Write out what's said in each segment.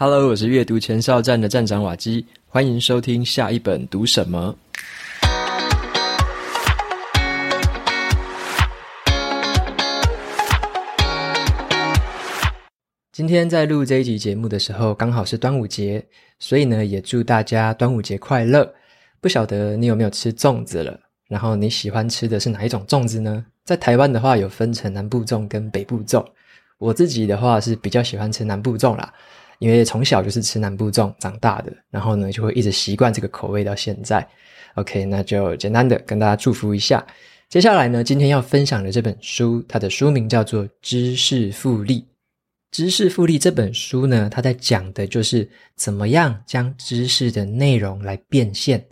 Hello，我是阅读前哨站的站长瓦基，欢迎收听下一本读什么。今天在录这一集节目的时候，刚好是端午节，所以呢，也祝大家端午节快乐。不晓得你有没有吃粽子了？然后你喜欢吃的是哪一种粽子呢？在台湾的话，有分成南部粽跟北部粽。我自己的话是比较喜欢吃南部粽啦，因为从小就是吃南部粽长大的，然后呢，就会一直习惯这个口味到现在。OK，那就简单的跟大家祝福一下。接下来呢，今天要分享的这本书，它的书名叫做《知识复利》。知识复利这本书呢，它在讲的就是怎么样将知识的内容来变现，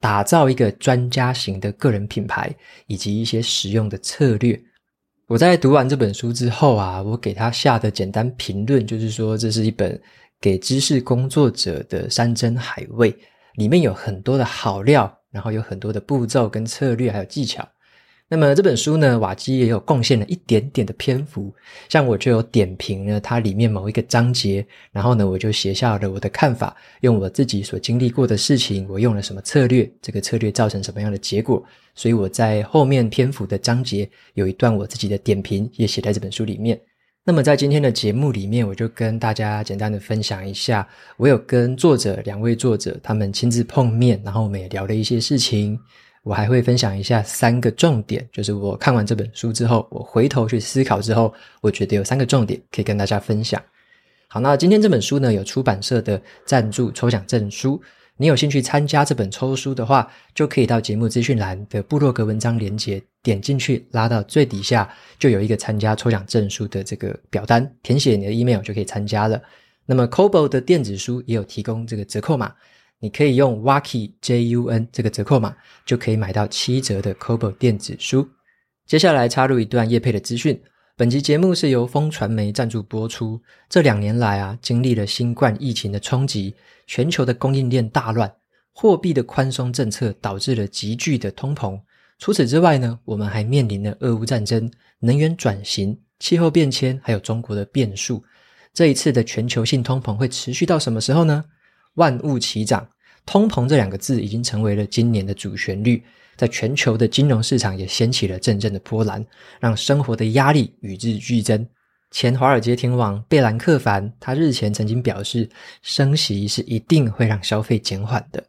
打造一个专家型的个人品牌，以及一些实用的策略。我在读完这本书之后啊，我给他下的简单评论就是说，这是一本给知识工作者的山珍海味，里面有很多的好料，然后有很多的步骤跟策略，还有技巧。那么这本书呢，瓦基也有贡献了一点点的篇幅，像我就有点评呢它里面某一个章节，然后呢我就写下了我的看法，用我自己所经历过的事情，我用了什么策略，这个策略造成什么样的结果，所以我在后面篇幅的章节有一段我自己的点评也写在这本书里面。那么在今天的节目里面，我就跟大家简单的分享一下，我有跟作者两位作者他们亲自碰面，然后我们也聊了一些事情。我还会分享一下三个重点，就是我看完这本书之后，我回头去思考之后，我觉得有三个重点可以跟大家分享。好，那今天这本书呢，有出版社的赞助抽奖证书，你有兴趣参加这本抽书的话，就可以到节目资讯栏的部落格文章连接，点进去拉到最底下，就有一个参加抽奖证书的这个表单，填写你的 email 就可以参加了。那么 Kobo 的电子书也有提供这个折扣码。你可以用 Jun J U N 这个折扣码，就可以买到七折的 Kobo 电子书。接下来插入一段业配的资讯。本集节目是由风传媒赞助播出。这两年来啊，经历了新冠疫情的冲击，全球的供应链大乱，货币的宽松政策导致了急剧的通膨。除此之外呢，我们还面临了俄乌战争、能源转型、气候变迁，还有中国的变数。这一次的全球性通膨会持续到什么时候呢？万物齐涨，通膨这两个字已经成为了今年的主旋律，在全球的金融市场也掀起了阵阵的波澜，让生活的压力与日俱增。前华尔街天王贝兰克凡，他日前曾经表示，升息是一定会让消费减缓的。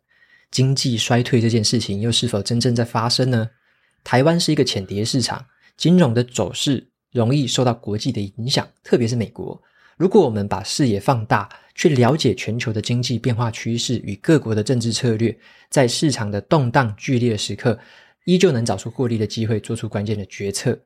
经济衰退这件事情又是否真正在发生呢？台湾是一个浅碟市场，金融的走势容易受到国际的影响，特别是美国。如果我们把视野放大，去了解全球的经济变化趋势与各国的政治策略，在市场的动荡剧烈时刻，依旧能找出获利的机会，做出关键的决策。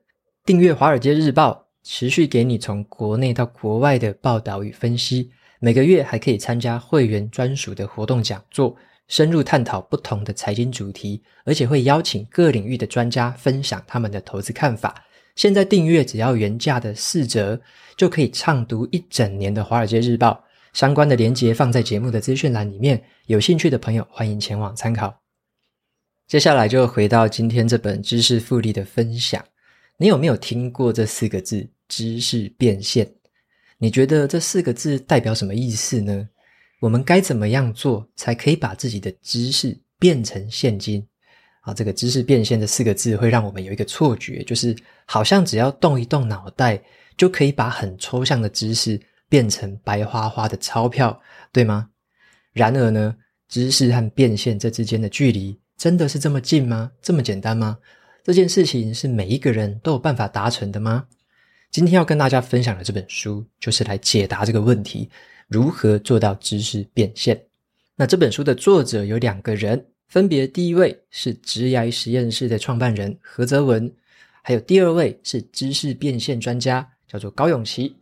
订阅《华尔街日报》，持续给你从国内到国外的报道与分析。每个月还可以参加会员专属的活动讲座，深入探讨不同的财经主题，而且会邀请各领域的专家分享他们的投资看法。现在订阅只要原价的四折，就可以畅读一整年的《华尔街日报》。相关的连结放在节目的资讯栏里面，有兴趣的朋友欢迎前往参考。接下来就回到今天这本知识复利的分享。你有没有听过这四个字“知识变现”？你觉得这四个字代表什么意思呢？我们该怎么样做才可以把自己的知识变成现金？啊，这个知识变现这四个字会让我们有一个错觉，就是好像只要动一动脑袋，就可以把很抽象的知识变成白花花的钞票，对吗？然而呢，知识和变现这之间的距离真的是这么近吗？这么简单吗？这件事情是每一个人都有办法达成的吗？今天要跟大家分享的这本书，就是来解答这个问题：如何做到知识变现？那这本书的作者有两个人。分别，第一位是职涯实验室的创办人何泽文，还有第二位是知识变现专家，叫做高永琪。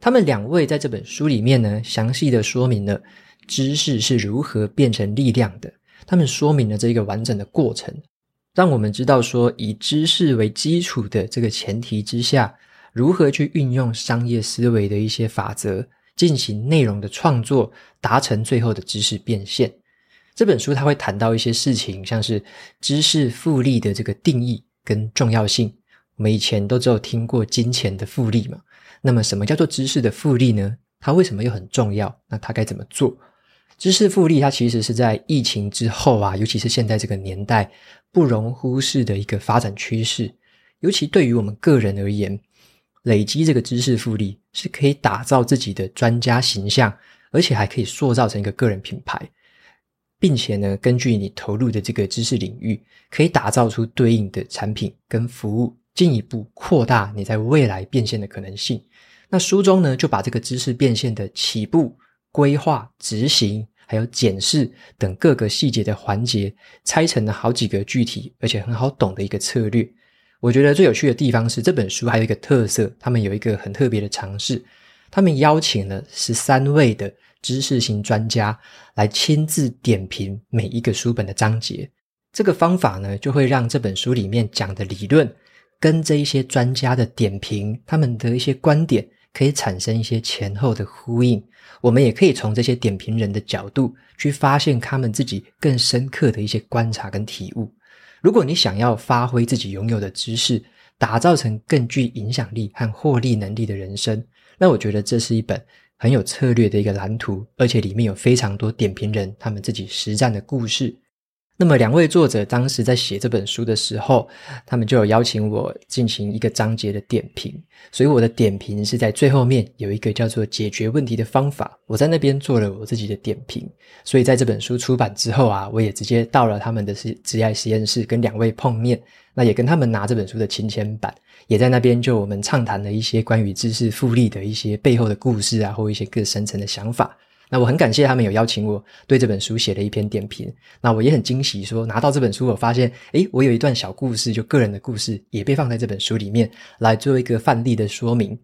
他们两位在这本书里面呢，详细的说明了知识是如何变成力量的。他们说明了这个完整的过程，让我们知道说，以知识为基础的这个前提之下，如何去运用商业思维的一些法则，进行内容的创作，达成最后的知识变现。这本书它会谈到一些事情，像是知识复利的这个定义跟重要性。我们以前都只有听过金钱的复利嘛，那么什么叫做知识的复利呢？它为什么又很重要？那它该怎么做？知识复利它其实是在疫情之后啊，尤其是现在这个年代不容忽视的一个发展趋势。尤其对于我们个人而言，累积这个知识复利是可以打造自己的专家形象，而且还可以塑造成一个个人品牌，并且呢，根据你投入的这个知识领域，可以打造出对应的产品跟服务，进一步扩大你在未来变现的可能性。那书中呢，就把这个知识变现的起步、规划、执行，还有检视等各个细节的环节，拆成了好几个具体而且很好懂的一个策略。我觉得最有趣的地方是这本书还有一个特色，他们有一个很特别的尝试，他们邀请了十三位的知识型专家来亲自点评每一个书本的章节。这个方法呢，就会让这本书里面讲的理论跟这一些专家的点评，他们的一些观点可以产生一些前后的呼应。我们也可以从这些点评人的角度去发现他们自己更深刻的一些观察跟体悟。如果你想要发挥自己拥有的知识，打造成更具影响力和获利能力的人生，那我觉得这是一本很有策略的一个蓝图，而且里面有非常多点评人他们自己实战的故事。那么两位作者当时在写这本书的时候，他们就有邀请我进行一个章节的点评，所以我的点评是在最后面有一个叫做解决问题的方法，我在那边做了我自己的点评。所以在这本书出版之后啊，我也直接到了他们的职业实验室跟两位碰面，那也跟他们拿这本书的亲签版，也在那边就我们畅谈了一些关于知识复利的一些背后的故事啊，或一些更深层的想法。那我很感谢他们有邀请我对这本书写了一篇点评。那我也很惊喜，说拿到这本书，我发现，诶，我有一段小故事，就个人的故事，也被放在这本书里面来做一个范例的说明。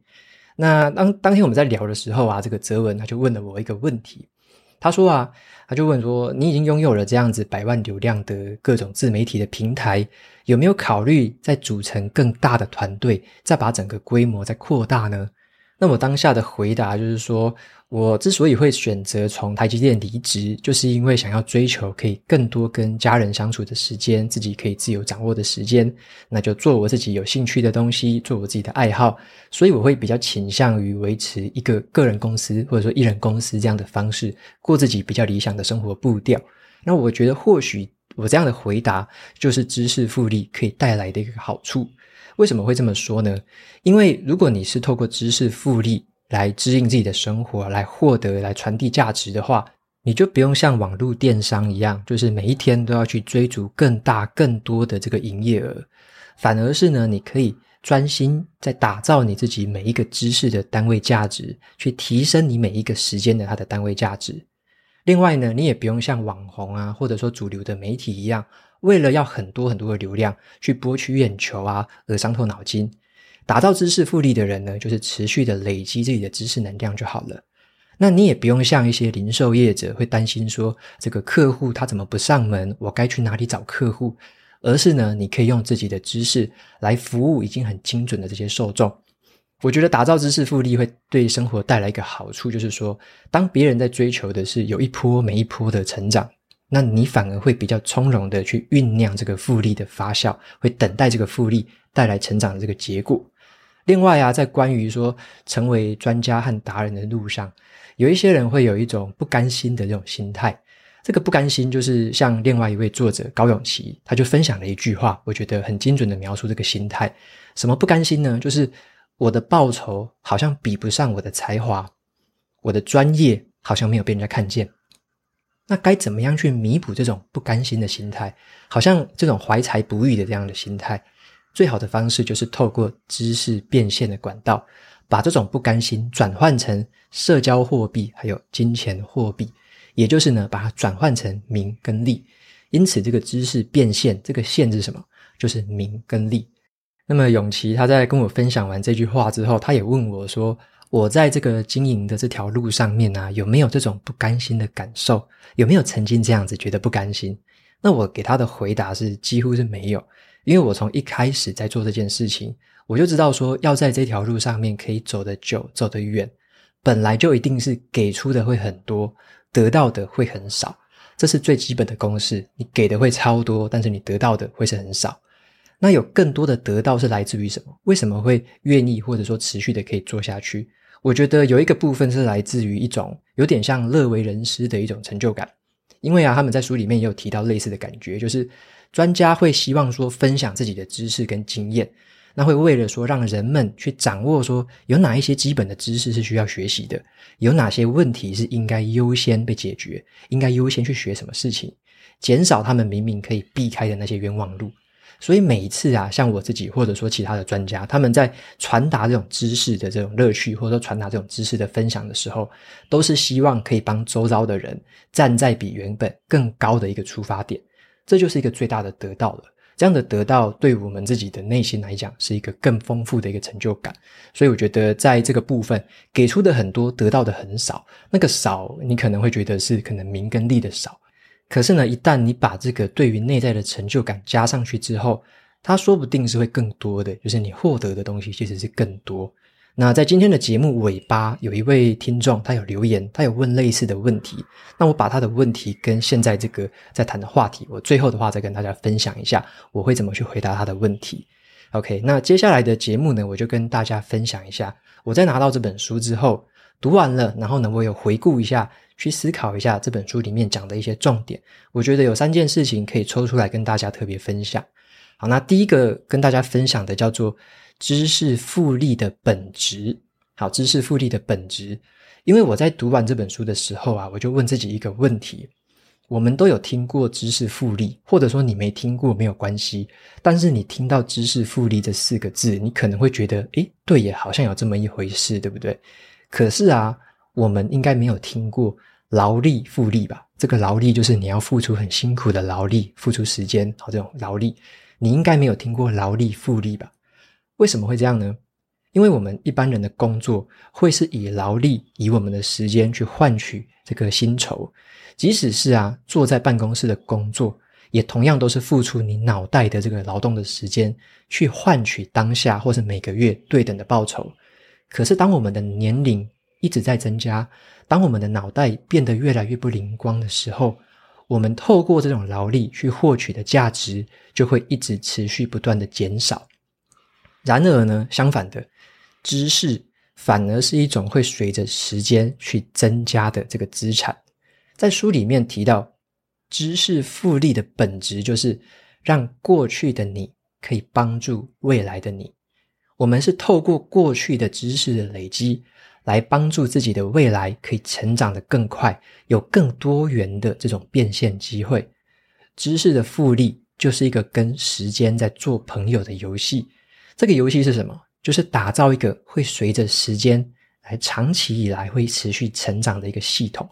那当当天我们在聊的时候啊，这个泽文他就问了我一个问题，他说啊，他就问说，你已经拥有了这样子百万流量的各种自媒体的平台，有没有考虑再组成更大的团队，再把整个规模再扩大呢？那我当下的回答就是说，我之所以会选择从台积电离职，就是因为想要追求可以更多跟家人相处的时间，自己可以自由掌握的时间，那就做我自己有兴趣的东西，做我自己的爱好，所以我会比较倾向于维持一个个人公司或者说一人公司这样的方式，过自己比较理想的生活步调。那我觉得或许我这样的回答，就是知识复利可以带来的一个好处。为什么会这么说呢？因为如果你是透过知识复利来支应自己的生活，来获得、来传递价值的话，你就不用像网络电商一样，就是每一天都要去追逐更大、更多的这个营业额，反而是呢，你可以专心在打造你自己每一个知识的单位价值，去提升你每一个时间的它的单位价值。另外呢，你也不用像网红啊，或者说主流的媒体一样。为了要很多很多的流量去博取眼球啊，而伤透脑筋，打造知识复利的人呢，就是持续的累积自己的知识能量就好了。那你也不用像一些零售业者会担心说，这个客户他怎么不上门，我该去哪里找客户？而是呢，你可以用自己的知识来服务已经很精准的这些受众。我觉得打造知识复利会对生活带来一个好处，就是说，当别人在追求的是有一波没一波的成长。那你反而会比较从容的去酝酿这个复利的发酵，会等待这个复利带来成长的这个结果。另外啊，在关于说成为专家和达人的路上，有一些人会有一种不甘心的这种心态。这个不甘心，就是像另外一位作者高永琪，他就分享了一句话，我觉得很精准的描述这个心态。什么不甘心呢？就是我的报酬好像比不上我的才华，我的专业好像没有被人家看见。那该怎么样去弥补这种不甘心的心态？好像这种怀才不遇的这样的心态，最好的方式就是透过知识变现的管道，把这种不甘心转换成社交货币，还有金钱货币，也就是呢，把它转换成名跟利。因此，这个知识变现，这个现是什么？就是名跟利。那么，永琪他在跟我分享完这句话之后，他也问我说，我在这个经营的这条路上面啊，有没有这种不甘心的感受？有没有曾经这样子觉得不甘心？那我给他的回答是几乎是没有，因为我从一开始在做这件事情，我就知道说要在这条路上面可以走得久、走得远，本来就一定是给出的会很多，得到的会很少，这是最基本的公式。你给的会超多，但是你得到的会是很少。那有更多的得到是来自于什么？为什么会愿意或者说持续的可以做下去？我觉得有一个部分是来自于一种有点像乐为人师的一种成就感，因为啊，他们在书里面也有提到类似的感觉，就是专家会希望说分享自己的知识跟经验，那会为了说让人们去掌握说有哪一些基本的知识是需要学习的，有哪些问题是应该优先被解决，应该优先去学什么事情，减少他们明明可以避开的那些冤枉路。所以每一次啊，像我自己或者说其他的专家，他们在传达这种知识的这种乐趣，或者说传达这种知识的分享的时候，都是希望可以帮周遭的人站在比原本更高的一个出发点，这就是一个最大的得到了。这样的得到对我们自己的内心来讲，是一个更丰富的一个成就感。所以我觉得在这个部分给出的很多，得到的很少，那个少，你可能会觉得是可能名跟利的少。可是呢，一旦你把这个对于内在的成就感加上去之后，它说不定是会更多的，就是你获得的东西其实是更多。那在今天的节目尾巴，有一位听众他有留言，他有问类似的问题。那我把他的问题跟现在这个在谈的话题，我最后的话再跟大家分享一下，我会怎么去回答他的问题。OK，那接下来的节目呢，我就跟大家分享一下，我在拿到这本书之后，读完了，然后呢，我有回顾一下。去思考一下这本书里面讲的一些重点，我觉得有三件事情可以抽出来跟大家特别分享。好，那第一个跟大家分享的叫做知识复利的本质。好，知识复利的本质，因为我在读完这本书的时候啊，我就问自己一个问题：我们都有听过知识复利，或者说你没听过没有关系，但是你听到知识复利这四个字，你可能会觉得，诶，对耶，好像有这么一回事，对不对？可是啊。我们应该没有听过劳力复利吧？这个劳力就是你要付出很辛苦的劳力，付出时间，好，这种劳力，你应该没有听过劳力复利吧？为什么会这样呢？因为我们一般人的工作会是以劳力，以我们的时间去换取这个薪酬，即使是啊坐在办公室的工作，也同样都是付出你脑袋的这个劳动的时间，去换取当下或是每个月对等的报酬。可是当我们的年龄，一直在增加。当我们的脑袋变得越来越不灵光的时候，我们透过这种劳力去获取的价值就会一直持续不断的减少。然而呢，相反的，知识反而是一种会随着时间去增加的这个资产。在书里面提到，知识复利的本质就是让过去的你可以帮助未来的你。我们是透过过去的知识的累积。来帮助自己的未来可以成长得更快，有更多元的这种变现机会。知识的复利就是一个跟时间在做朋友的游戏。这个游戏是什么？就是打造一个会随着时间来长期以来会持续成长的一个系统，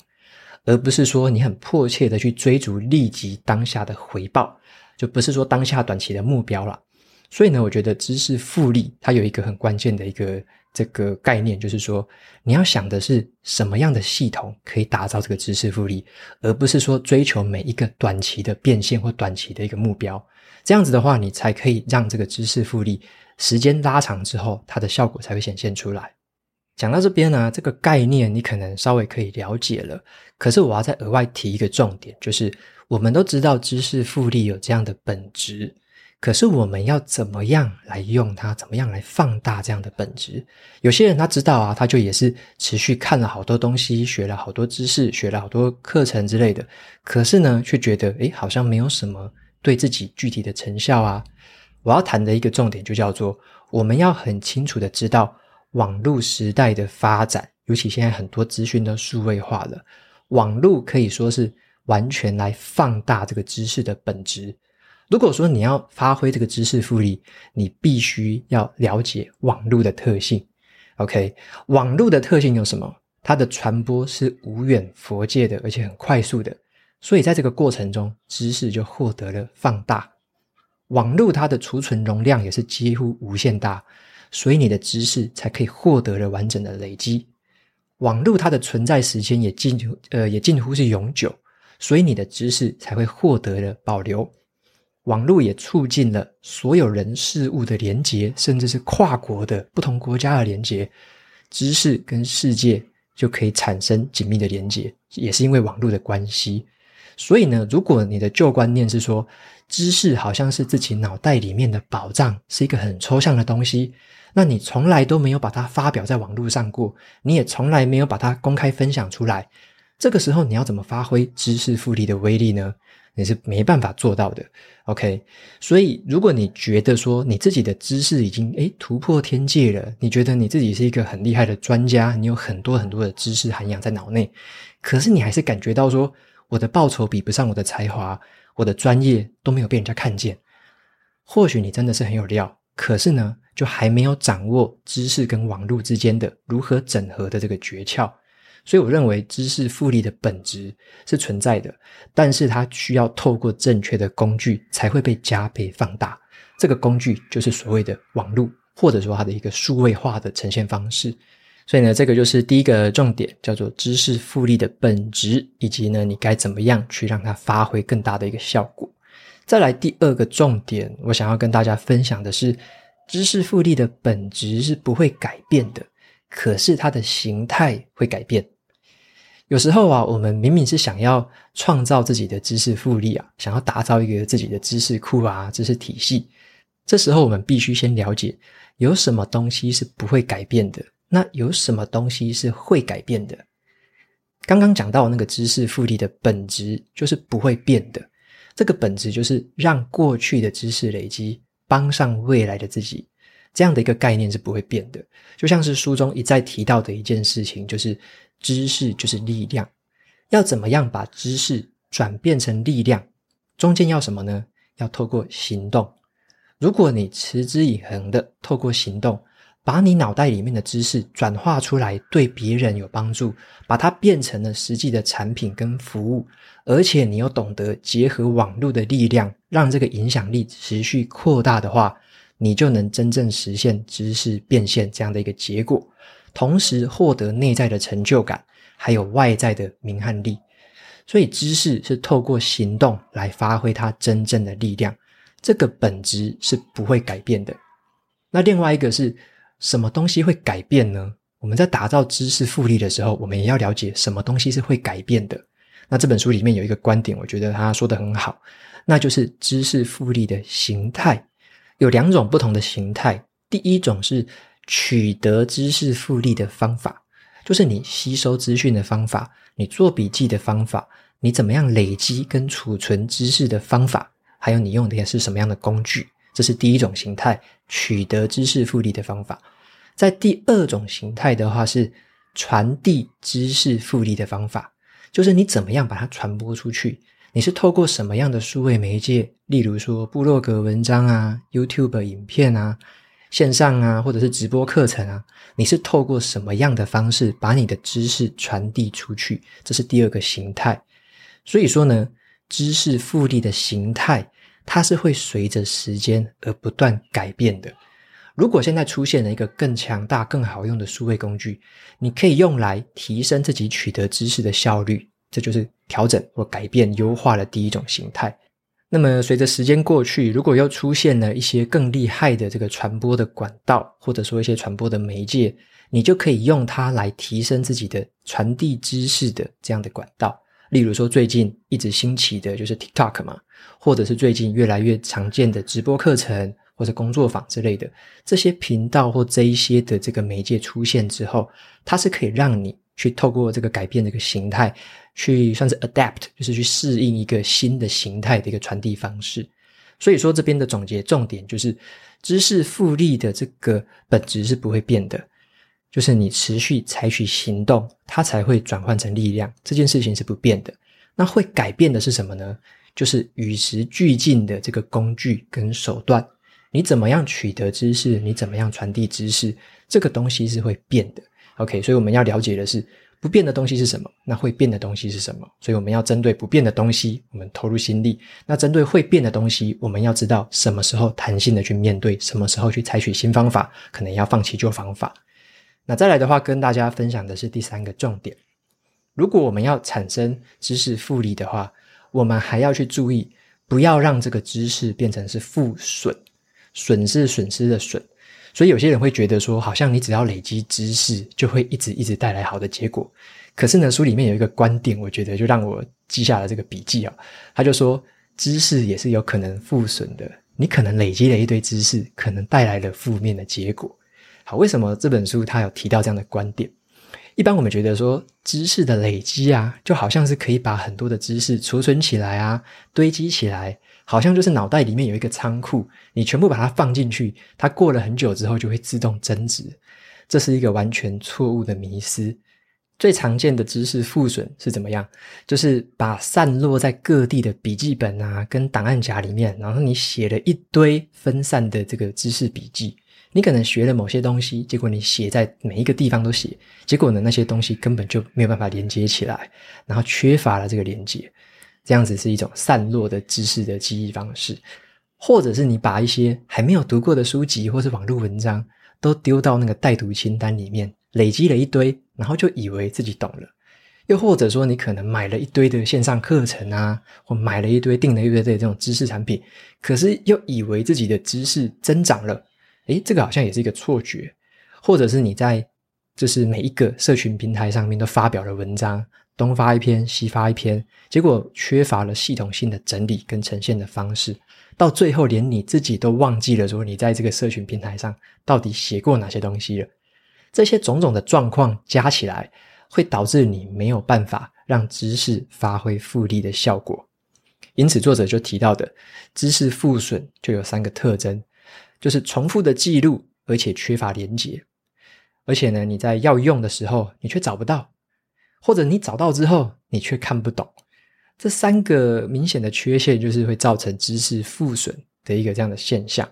而不是说你很迫切的去追逐立即当下的回报，就不是说当下短期的目标了。所以呢，我觉得知识复利它有一个很关键的一个。这个概念就是说，你要想的是什么样的系统可以打造这个知识复利，而不是说追求每一个短期的变现或短期的一个目标。这样子的话，你才可以让这个知识复利时间拉长之后，它的效果才会显现出来。讲到这边呢，这个概念你可能稍微可以了解了。可是我要再额外提一个重点，就是我们都知道知识复利有这样的本质。可是我们要怎么样来用它？怎么样来放大这样的本质？有些人他知道啊，他就也是持续看了好多东西，学了好多知识，学了好多课程之类的。可是呢，却觉得诶，好像没有什么对自己具体的成效啊。我要谈的一个重点就叫做，我们要很清楚的知道网络时代的发展，尤其现在很多资讯都数位化了，网络可以说是完全来放大这个知识的本质。如果说你要发挥这个知识复利，你必须要了解网络的特性。OK，网络的特性有什么？它的传播是无远佛界的，而且很快速的。所以在这个过程中，知识就获得了放大。网络它的储存容量也是几乎无限大，所以你的知识才可以获得了完整的累积。网络它的存在时间也近乎呃也近乎是永久，所以你的知识才会获得了保留。网络也促进了所有人事物的连接，甚至是跨国的不同国家的连接，知识跟世界就可以产生紧密的连接，也是因为网络的关系。所以呢，如果你的旧观念是说知识好像是自己脑袋里面的宝藏，是一个很抽象的东西，那你从来都没有把它发表在网络上过，你也从来没有把它公开分享出来。这个时候，你要怎么发挥知识复利的威力呢？你是没办法做到的。OK，所以如果你觉得说你自己的知识已经诶突破天界了，你觉得你自己是一个很厉害的专家，你有很多很多的知识涵养在脑内，可是你还是感觉到说我的报酬比不上我的才华，我的专业都没有被人家看见。或许你真的是很有料，可是呢，就还没有掌握知识跟网络之间的如何整合的这个诀窍。所以我认为知识复利的本质是存在的，但是它需要透过正确的工具才会被加倍放大。这个工具就是所谓的网络，或者说它的一个数位化的呈现方式。所以呢，这个就是第一个重点，叫做知识复利的本质，以及呢，你该怎么样去让它发挥更大的一个效果。再来第二个重点，我想要跟大家分享的是，知识复利的本质是不会改变的，可是它的形态会改变。有时候啊，我们明明是想要创造自己的知识复利啊，想要打造一个自己的知识库啊、知识体系。这时候，我们必须先了解有什么东西是不会改变的，那有什么东西是会改变的。刚刚讲到那个知识复利的本质就是不会变的，这个本质就是让过去的知识累积帮上未来的自己。这样的一个概念是不会变的，就像是书中一再提到的一件事情，就是知识就是力量。要怎么样把知识转变成力量？中间要什么呢？要透过行动。如果你持之以恒的透过行动，把你脑袋里面的知识转化出来，对别人有帮助，把它变成了实际的产品跟服务，而且你又懂得结合网络的力量，让这个影响力持续扩大的话，你就能真正实现知识变现这样的一个结果，同时获得内在的成就感，还有外在的名和利。所以，知识是透过行动来发挥它真正的力量，这个本质是不会改变的。那另外一个是什么东西会改变呢？我们在打造知识复利的时候，我们也要了解什么东西是会改变的。那这本书里面有一个观点，我觉得他说得很好，那就是知识复利的形态。有两种不同的形态，第一种是取得知识复利的方法，就是你吸收资讯的方法，你做笔记的方法，你怎么样累积跟储存知识的方法，还有你用的也是什么样的工具，这是第一种形态，取得知识复利的方法。在第二种形态的话是传递知识复利的方法，就是你怎么样把它传播出去。你是透过什么样的数位媒介，例如说部落格文章啊、YouTube 影片啊、线上啊，或者是直播课程啊？你是透过什么样的方式把你的知识传递出去？这是第二个形态。所以说呢，知识复利的形态，它是会随着时间而不断改变的。如果现在出现了一个更强大、更好用的数位工具，你可以用来提升自己取得知识的效率。这就是调整或改变、优化的第一种形态。那么，随着时间过去，如果又出现了一些更厉害的这个传播的管道，或者说一些传播的媒介，你就可以用它来提升自己的传递知识的这样的管道。例如说，最近一直兴起的就是 TikTok 嘛，或者是最近越来越常见的直播课程或者工作坊之类的这些频道或这一些的这个媒介出现之后，它是可以让你去透过这个改变这个形态。去算是 adapt，就是去适应一个新的形态的一个传递方式。所以说这边的总结重点就是，知识复利的这个本质是不会变的，就是你持续采取行动，它才会转换成力量。这件事情是不变的。那会改变的是什么呢？就是与时俱进的这个工具跟手段。你怎么样取得知识？你怎么样传递知识？这个东西是会变的。OK，所以我们要了解的是。不变的东西是什么？那会变的东西是什么？所以我们要针对不变的东西，我们投入心力；那针对会变的东西，我们要知道什么时候弹性的去面对，什么时候去采取新方法，可能要放弃旧方法。那再来的话，跟大家分享的是第三个重点：如果我们要产生知识复利的话，我们还要去注意，不要让这个知识变成是负损，损是损失的损。所以有些人会觉得说，好像你只要累积知识，就会一直一直带来好的结果。可是呢，书里面有一个观点，我觉得就让我记下了这个笔记啊。他就说，知识也是有可能负损的。你可能累积了一堆知识，可能带来了负面的结果。好，为什么这本书它有提到这样的观点？一般我们觉得说，知识的累积啊，就好像是可以把很多的知识储存起来啊，堆积起来，好像就是脑袋里面有一个仓库，你全部把它放进去，它过了很久之后就会自动增值。这是一个完全错误的迷思。最常见的知识负损是怎么样？就是把散落在各地的笔记本啊，跟档案夹里面，然后你写了一堆分散的这个知识笔记。你可能学了某些东西，结果你写在每一个地方都写，结果呢，那些东西根本就没有办法连接起来，然后缺乏了这个连接。这样子是一种散落的知识的记忆方式，或者是你把一些还没有读过的书籍或是网络文章都丢到那个待读清单里面，累积了一堆。然后就以为自己懂了，又或者说你可能买了一堆的线上课程啊，或买了一堆订了一堆的这种知识产品，可是又以为自己的知识增长了，诶，这个好像也是一个错觉。或者是你在就是每一个社群平台上面都发表了文章，东发一篇，西发一篇，结果缺乏了系统性的整理跟呈现的方式，到最后连你自己都忘记了说你在这个社群平台上到底写过哪些东西了。这些种种的状况加起来，会导致你没有办法让知识发挥复利的效果。因此，作者就提到的知识负损就有三个特征，就是重复的记录，而且缺乏连结。而且呢，你在要用的时候，你却找不到，或者你找到之后，你却看不懂。这三个明显的缺陷，就是会造成知识负损的一个这样的现象。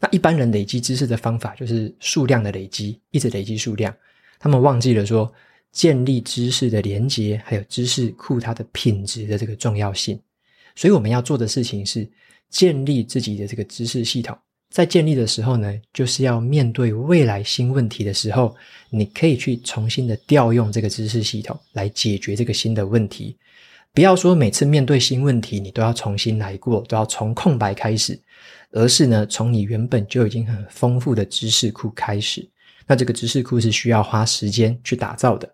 那一般人累积知识的方法就是数量的累积，一直累积数量。他们忘记了说，建立知识的连接，还有知识库它的品质的这个重要性。所以我们要做的事情是建立自己的这个知识系统。在建立的时候呢，就是要面对未来新问题的时候，你可以去重新的调用这个知识系统来解决这个新的问题。不要说每次面对新问题，你都要重新来过，都要从空白开始。而是呢，从你原本就已经很丰富的知识库开始，那这个知识库是需要花时间去打造的。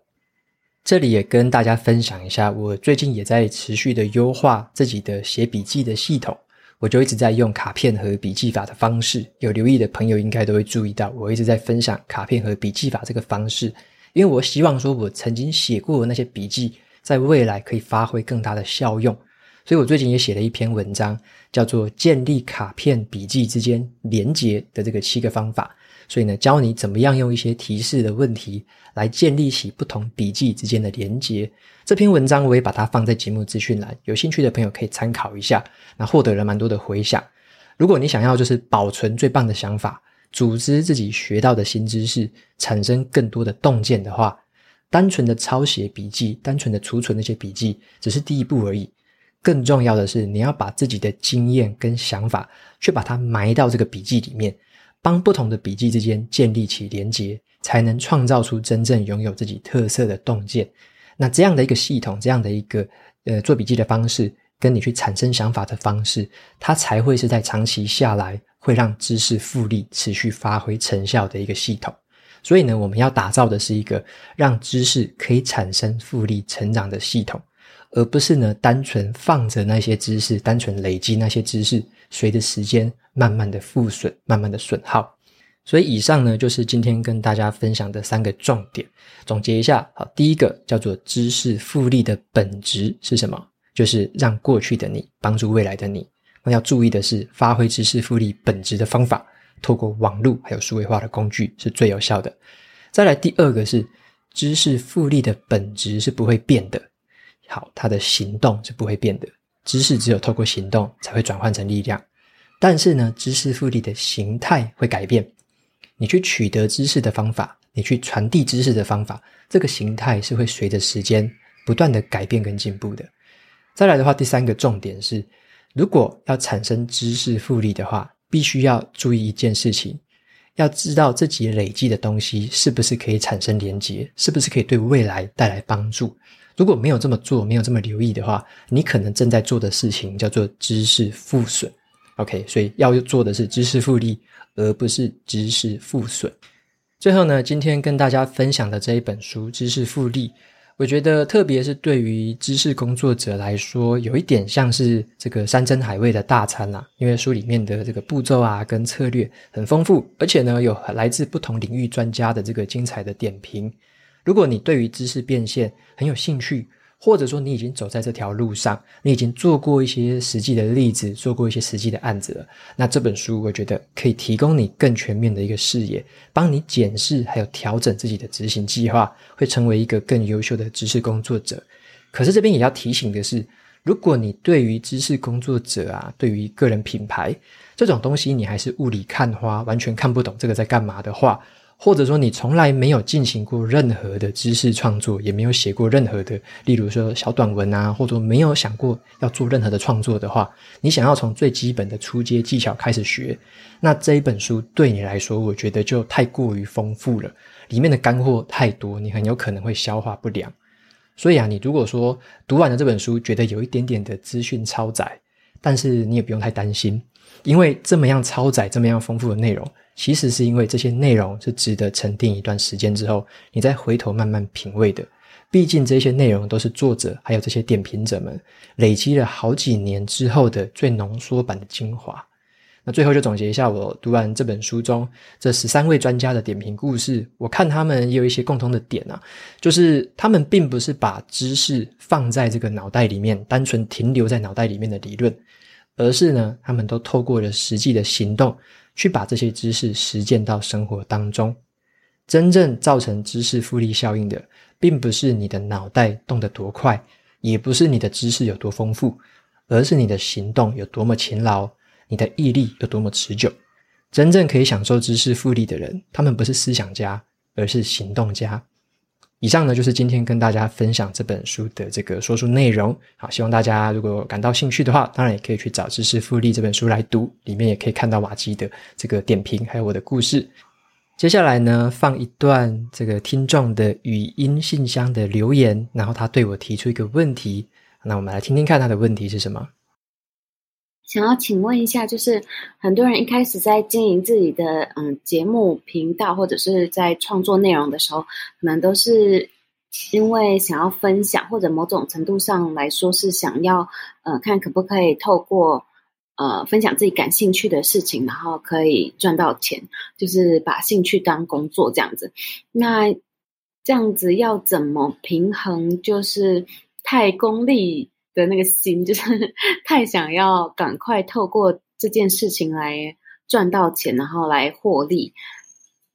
这里也跟大家分享一下，我最近也在持续的优化自己的写笔记的系统，我就一直在用卡片和笔记法的方式。有留意的朋友应该都会注意到，我一直在分享卡片和笔记法这个方式，因为我希望说我曾经写过的那些笔记，在未来可以发挥更大的效用。所以我最近也写了一篇文章，叫做《建立卡片笔记之间连接的这个七个方法》。所以呢，教你怎么样用一些提示的问题来建立起不同笔记之间的连接。这篇文章我也把它放在节目资讯栏，有兴趣的朋友可以参考一下。那获得了蛮多的回响。如果你想要就是保存最棒的想法，组织自己学到的新知识，产生更多的洞见的话，单纯的抄写笔记，单纯的储存那些笔记，只是第一步而已。更重要的是，你要把自己的经验跟想法，去把它埋到这个笔记里面，帮不同的笔记之间建立起连结，才能创造出真正拥有自己特色的洞见。那这样的一个系统，这样的一个呃做笔记的方式，跟你去产生想法的方式，它才会是在长期下来会让知识复利持续发挥成效的一个系统。所以呢，我们要打造的是一个让知识可以产生复利成长的系统。而不是呢，单纯放着那些知识，单纯累积那些知识，随着时间慢慢的负损，慢慢的损耗。所以以上呢，就是今天跟大家分享的三个重点。总结一下，好，第一个叫做知识复利的本质是什么？就是让过去的你帮助未来的你。那要注意的是，发挥知识复利本质的方法，透过网络还有数位化的工具是最有效的。再来第二个是，知识复利的本质是不会变的。好，它的行动是不会变的。知识只有透过行动才会转换成力量。但是呢，知识复利的形态会改变。你去取得知识的方法，你去传递知识的方法，这个形态是会随着时间不断的改变跟进步的。再来的话，第三个重点是，如果要产生知识复利的话，必须要注意一件事情，要知道自己累积的东西是不是可以产生连结，是不是可以对未来带来帮助。如果没有这么做，没有这么留意的话，你可能正在做的事情叫做知识负损。OK，所以要做的是知识复利，而不是知识负损。最后呢，今天跟大家分享的这一本书《知识复利》，我觉得，特别是对于知识工作者来说，有一点像是这个山珍海味的大餐啦。因为书里面的这个步骤啊，跟策略很丰富，而且呢，有来自不同领域专家的这个精彩的点评。如果你对于知识变现很有兴趣，或者说你已经走在这条路上，你已经做过一些实际的例子，做过一些实际的案子了，那这本书我觉得可以提供你更全面的一个视野，帮你检视还有调整自己的执行计划，会成为一个更优秀的知识工作者。可是这边也要提醒的是，如果你对于知识工作者啊，对于个人品牌这种东西，你还是雾里看花，完全看不懂这个在干嘛的话。或者说你从来没有进行过任何的知识创作，也没有写过任何的，例如说小短文啊，或者没有想过要做任何的创作的话，你想要从最基本的出街技巧开始学，那这一本书对你来说，我觉得就太过于丰富了，里面的干货太多，你很有可能会消化不良。所以啊，你如果说读完了这本书，觉得有一点点的资讯超载，但是你也不用太担心，因为这么样超载、这么样丰富的内容。其实是因为这些内容是值得沉淀一段时间之后，你再回头慢慢品味的。毕竟这些内容都是作者还有这些点评者们累积了好几年之后的最浓缩版的精华。那最后就总结一下，我读完这本书中这十三位专家的点评故事，我看他们也有一些共同的点啊，就是他们并不是把知识放在这个脑袋里面，单纯停留在脑袋里面的理论，而是呢，他们都透过了实际的行动。去把这些知识实践到生活当中，真正造成知识复利效应的，并不是你的脑袋动得多快，也不是你的知识有多丰富，而是你的行动有多么勤劳，你的毅力有多么持久。真正可以享受知识复利的人，他们不是思想家，而是行动家。以上呢，就是今天跟大家分享这本书的这个说书内容。好，希望大家如果感到兴趣的话，当然也可以去找《知识复利》这本书来读，里面也可以看到瓦基的这个点评，还有我的故事。接下来呢，放一段这个听众的语音信箱的留言，然后他对我提出一个问题，那我们来听听看他的问题是什么。想要请问一下，就是很多人一开始在经营自己的嗯节目频道，或者是在创作内容的时候，可能都是因为想要分享，或者某种程度上来说是想要呃看可不可以透过呃分享自己感兴趣的事情，然后可以赚到钱，就是把兴趣当工作这样子。那这样子要怎么平衡？就是太功利。的那个心就是 太想要赶快透过这件事情来赚到钱，然后来获利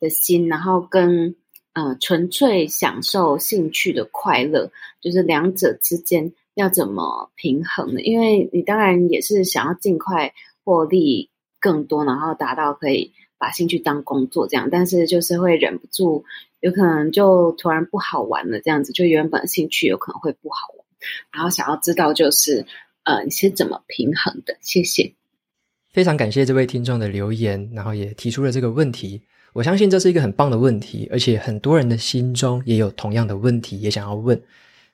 的心，然后跟呃纯粹享受兴趣的快乐，就是两者之间要怎么平衡呢？因为你当然也是想要尽快获利更多，然后达到可以把兴趣当工作这样，但是就是会忍不住，有可能就突然不好玩了，这样子就原本兴趣有可能会不好玩。然后想要知道就是，呃，你是怎么平衡的？谢谢。非常感谢这位听众的留言，然后也提出了这个问题。我相信这是一个很棒的问题，而且很多人的心中也有同样的问题，也想要问。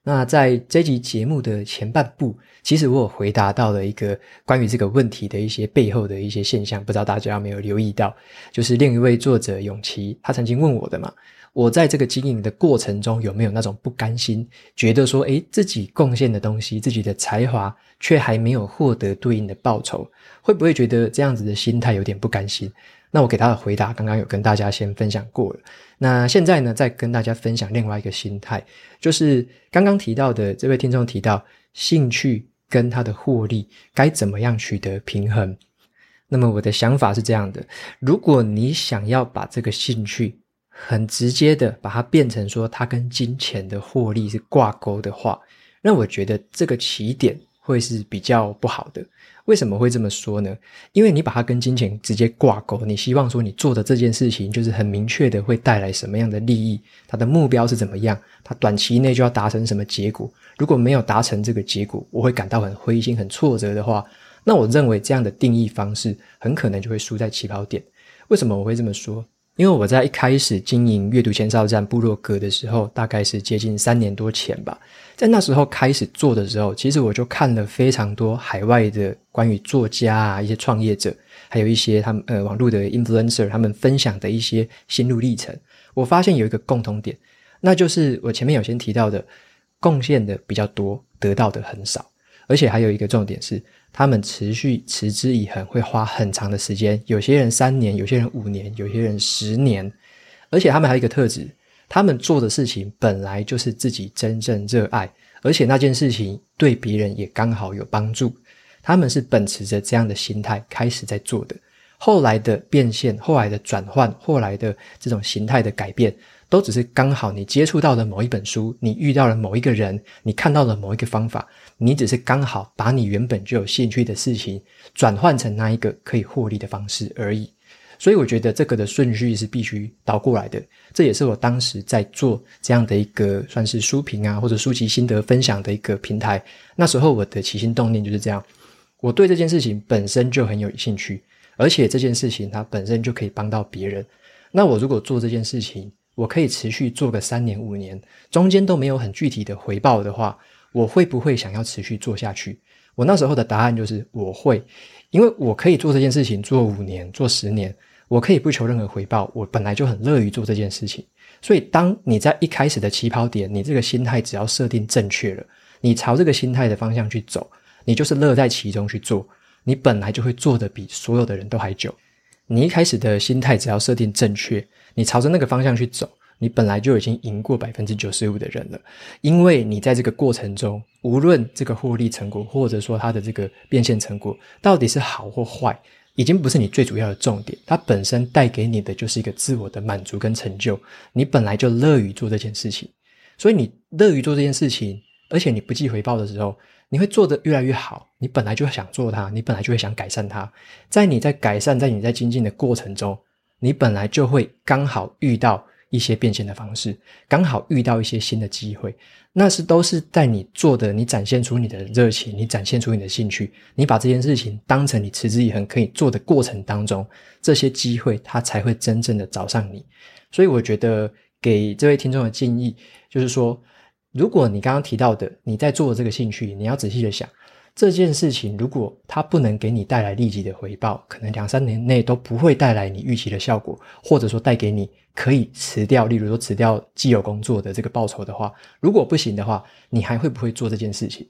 那在这集节目的前半部，其实我有回答到了一个关于这个问题的一些背后的一些现象，不知道大家有没有留意到？就是另一位作者永琪，他曾经问我的嘛。我在这个经营的过程中，有没有那种不甘心，觉得说，诶，自己贡献的东西，自己的才华，却还没有获得对应的报酬，会不会觉得这样子的心态有点不甘心？那我给他的回答，刚刚有跟大家先分享过了。那现在呢，再跟大家分享另外一个心态，就是刚刚提到的这位听众提到，兴趣跟他的获利该怎么样取得平衡？那么我的想法是这样的：如果你想要把这个兴趣，很直接的把它变成说，它跟金钱的获利是挂钩的话，那我觉得这个起点会是比较不好的。为什么会这么说呢？因为你把它跟金钱直接挂钩，你希望说你做的这件事情就是很明确的会带来什么样的利益，它的目标是怎么样，它短期内就要达成什么结果。如果没有达成这个结果，我会感到很灰心、很挫折的话，那我认为这样的定义方式很可能就会输在起跑点。为什么我会这么说？因为我在一开始经营阅读前哨站部落格的时候，大概是接近三年多前吧，在那时候开始做的时候，其实我就看了非常多海外的关于作家啊、一些创业者，还有一些他们呃网络的 influencer 他们分享的一些心路历程。我发现有一个共同点，那就是我前面有先提到的，贡献的比较多，得到的很少。而且还有一个重点是，他们持续持之以恒，会花很长的时间。有些人三年，有些人五年，有些人十年。而且他们还有一个特质，他们做的事情本来就是自己真正热爱，而且那件事情对别人也刚好有帮助。他们是秉持着这样的心态开始在做的。后来的变现，后来的转换，后来的这种形态的改变，都只是刚好你接触到了某一本书，你遇到了某一个人，你看到了某一个方法，你只是刚好把你原本就有兴趣的事情转换成那一个可以获利的方式而已。所以我觉得这个的顺序是必须倒过来的。这也是我当时在做这样的一个算是书评啊，或者书籍心得分享的一个平台。那时候我的起心动念就是这样，我对这件事情本身就很有兴趣。而且这件事情它本身就可以帮到别人。那我如果做这件事情，我可以持续做个三年五年，中间都没有很具体的回报的话，我会不会想要持续做下去？我那时候的答案就是我会，因为我可以做这件事情做五年、做十年，我可以不求任何回报，我本来就很乐于做这件事情。所以，当你在一开始的起跑点，你这个心态只要设定正确了，你朝这个心态的方向去走，你就是乐在其中去做。你本来就会做得比所有的人都还久。你一开始的心态只要设定正确，你朝着那个方向去走，你本来就已经赢过百分之九十五的人了。因为你在这个过程中，无论这个获利成果，或者说它的这个变现成果到底是好或坏，已经不是你最主要的重点。它本身带给你的就是一个自我的满足跟成就。你本来就乐于做这件事情，所以你乐于做这件事情，而且你不计回报的时候。你会做得越来越好，你本来就想做它，你本来就会想改善它。在你在改善，在你在精进的过程中，你本来就会刚好遇到一些变现的方式，刚好遇到一些新的机会。那是都是在你做的，你展现出你的热情，你展现出你的兴趣，你把这件事情当成你持之以恒可以做的过程当中，这些机会它才会真正的找上你。所以我觉得给这位听众的建议就是说。如果你刚刚提到的你在做的这个兴趣，你要仔细的想这件事情，如果它不能给你带来立即的回报，可能两三年内都不会带来你预期的效果，或者说带给你可以辞掉，例如说辞掉既有工作的这个报酬的话，如果不行的话，你还会不会做这件事情？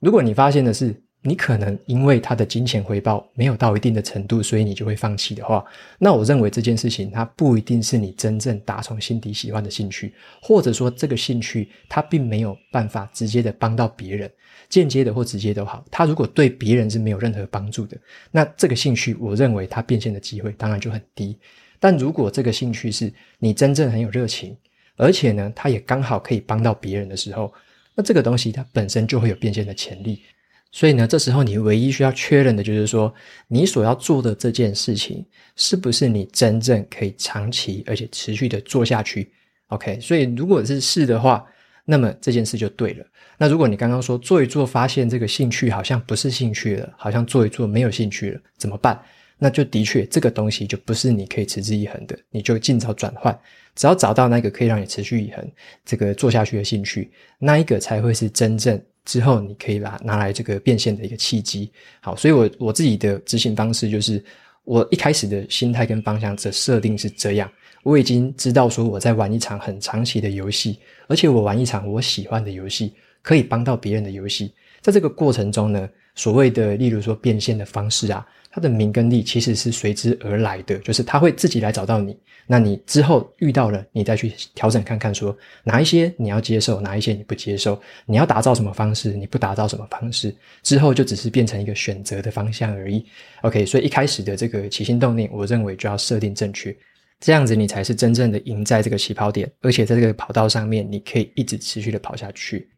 如果你发现的是，你可能因为他的金钱回报没有到一定的程度，所以你就会放弃的话，那我认为这件事情它不一定是你真正打从心底喜欢的兴趣，或者说这个兴趣它并没有办法直接的帮到别人，间接的或直接都好，它如果对别人是没有任何帮助的，那这个兴趣我认为它变现的机会当然就很低。但如果这个兴趣是你真正很有热情，而且呢，它也刚好可以帮到别人的时候，那这个东西它本身就会有变现的潜力。所以呢，这时候你唯一需要确认的就是说，你所要做的这件事情是不是你真正可以长期而且持续的做下去？OK，所以如果是是的话，那么这件事就对了。那如果你刚刚说做一做，发现这个兴趣好像不是兴趣了，好像做一做没有兴趣了，怎么办？那就的确这个东西就不是你可以持之以恒的，你就尽早转换。只要找到那个可以让你持续以恒这个做下去的兴趣，那一个才会是真正。之后你可以拿拿来这个变现的一个契机，好，所以我我自己的执行方式就是，我一开始的心态跟方向的设定是这样，我已经知道说我在玩一场很长期的游戏，而且我玩一场我喜欢的游戏，可以帮到别人的游戏，在这个过程中呢，所谓的例如说变现的方式啊。它的名跟利其实是随之而来的，就是它会自己来找到你。那你之后遇到了，你再去调整看看，说哪一些你要接受，哪一些你不接受，你要打造什么方式，你不打造什么方式，之后就只是变成一个选择的方向而已。OK，所以一开始的这个起心动念，我认为就要设定正确，这样子你才是真正的赢在这个起跑点，而且在这个跑道上面，你可以一直持续的跑下去。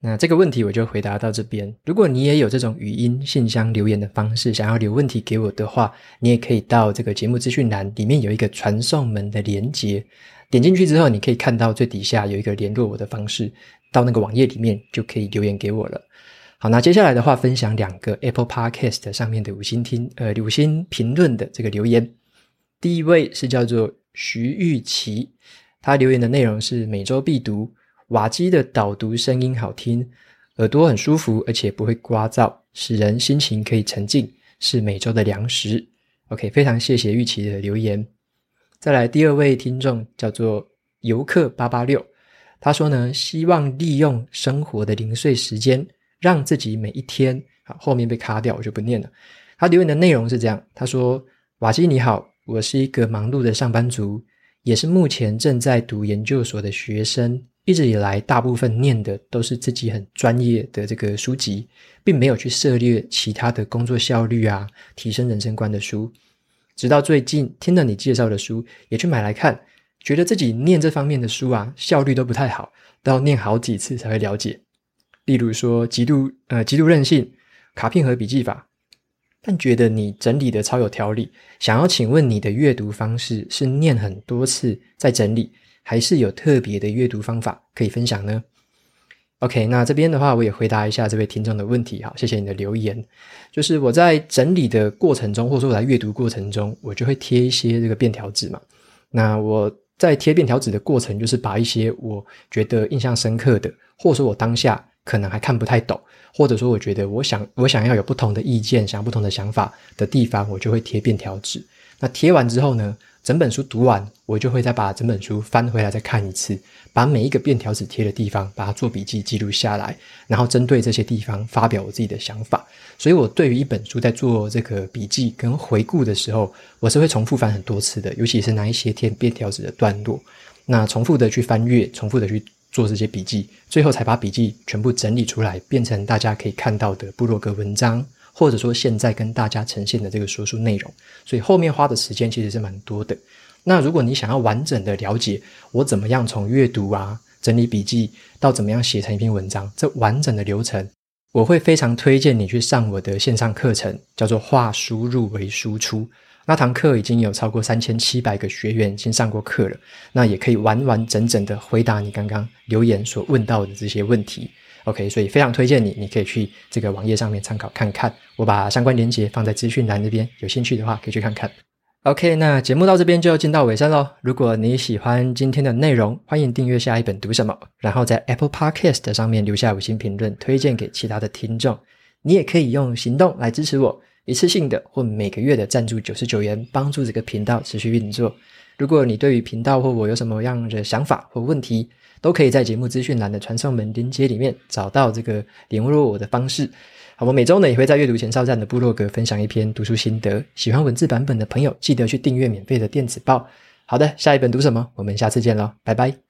那这个问题我就回答到这边。如果你也有这种语音信箱留言的方式，想要留问题给我的话，你也可以到这个节目资讯栏里面有一个传送门的连接，点进去之后，你可以看到最底下有一个联络我的方式，到那个网页里面就可以留言给我了。好，那接下来的话，分享两个 Apple Podcast 上面的五星听呃五星评论的这个留言。第一位是叫做徐玉琪，他留言的内容是每周必读。瓦基的导读声音好听，耳朵很舒服，而且不会刮噪，使人心情可以沉静，是每周的粮食。OK，非常谢谢玉琪的留言。再来第二位听众叫做游客八八六，他说呢，希望利用生活的零碎时间，让自己每一天，好，后面被卡掉，我就不念了。他留言的内容是这样，他说：“瓦基你好，我是一个忙碌的上班族，也是目前正在读研究所的学生。一直以来，大部分念的都是自己很专业的这个书籍，并没有去涉猎其他的工作效率啊、提升人生观的书。直到最近听了你介绍的书，也去买来看。”觉得自己念这方面的书啊，效率都不太好，都要念好几次才会了解。例如说极度呃极度任性、卡片和笔记法，但觉得你整理的超有条理。想要请问你的阅读方式是念很多次再整理，还是有特别的阅读方法可以分享呢？OK，那这边的话我也回答一下这位听众的问题哈，谢谢你的留言。就是我在整理的过程中，或者说我在阅读过程中，我就会贴一些这个便条纸嘛。那我。在贴便条纸的过程，就是把一些我觉得印象深刻的，或者说我当下可能还看不太懂，或者说我觉得我想我想要有不同的意见，想不同的想法的地方，我就会贴便条纸。那贴完之后呢，整本书读完，我就会再把整本书翻回来再看一次，把每一个便条纸贴的地方，把它做笔记记录下来，然后针对这些地方发表我自己的想法。所以我对于一本书在做这个笔记跟回顾的时候，我是会重复翻很多次的，尤其是那一些贴便条纸的段落，那重复的去翻阅，重复的去做这些笔记，最后才把笔记全部整理出来，变成大家可以看到的部落格文章。或者说现在跟大家呈现的这个说书内容，所以后面花的时间其实是蛮多的。那如果你想要完整的了解我怎么样从阅读啊、整理笔记到怎么样写成一篇文章，这完整的流程，我会非常推荐你去上我的线上课程，叫做“化输入为输出”。那堂课已经有超过三千七百个学员已经上过课了，那也可以完完整整的回答你刚刚留言所问到的这些问题。OK，所以非常推荐你，你可以去这个网页上面参考看看。我把相关链接放在资讯栏那边，有兴趣的话可以去看看。OK，那节目到这边就要进到尾声喽。如果你喜欢今天的内容，欢迎订阅下一本读什么，然后在 Apple Podcast 上面留下五星评论，推荐给其他的听众。你也可以用行动来支持我，一次性的或每个月的赞助九十九元，帮助这个频道持续运作。如果你对于频道或我有什么样的想法或问题，都可以在节目资讯栏的传送门链接里面找到这个联络我的方式。好，我每周呢也会在阅读前哨站的部落格分享一篇读书心得。喜欢文字版本的朋友，记得去订阅免费的电子报。好的，下一本读什么？我们下次见喽，拜拜。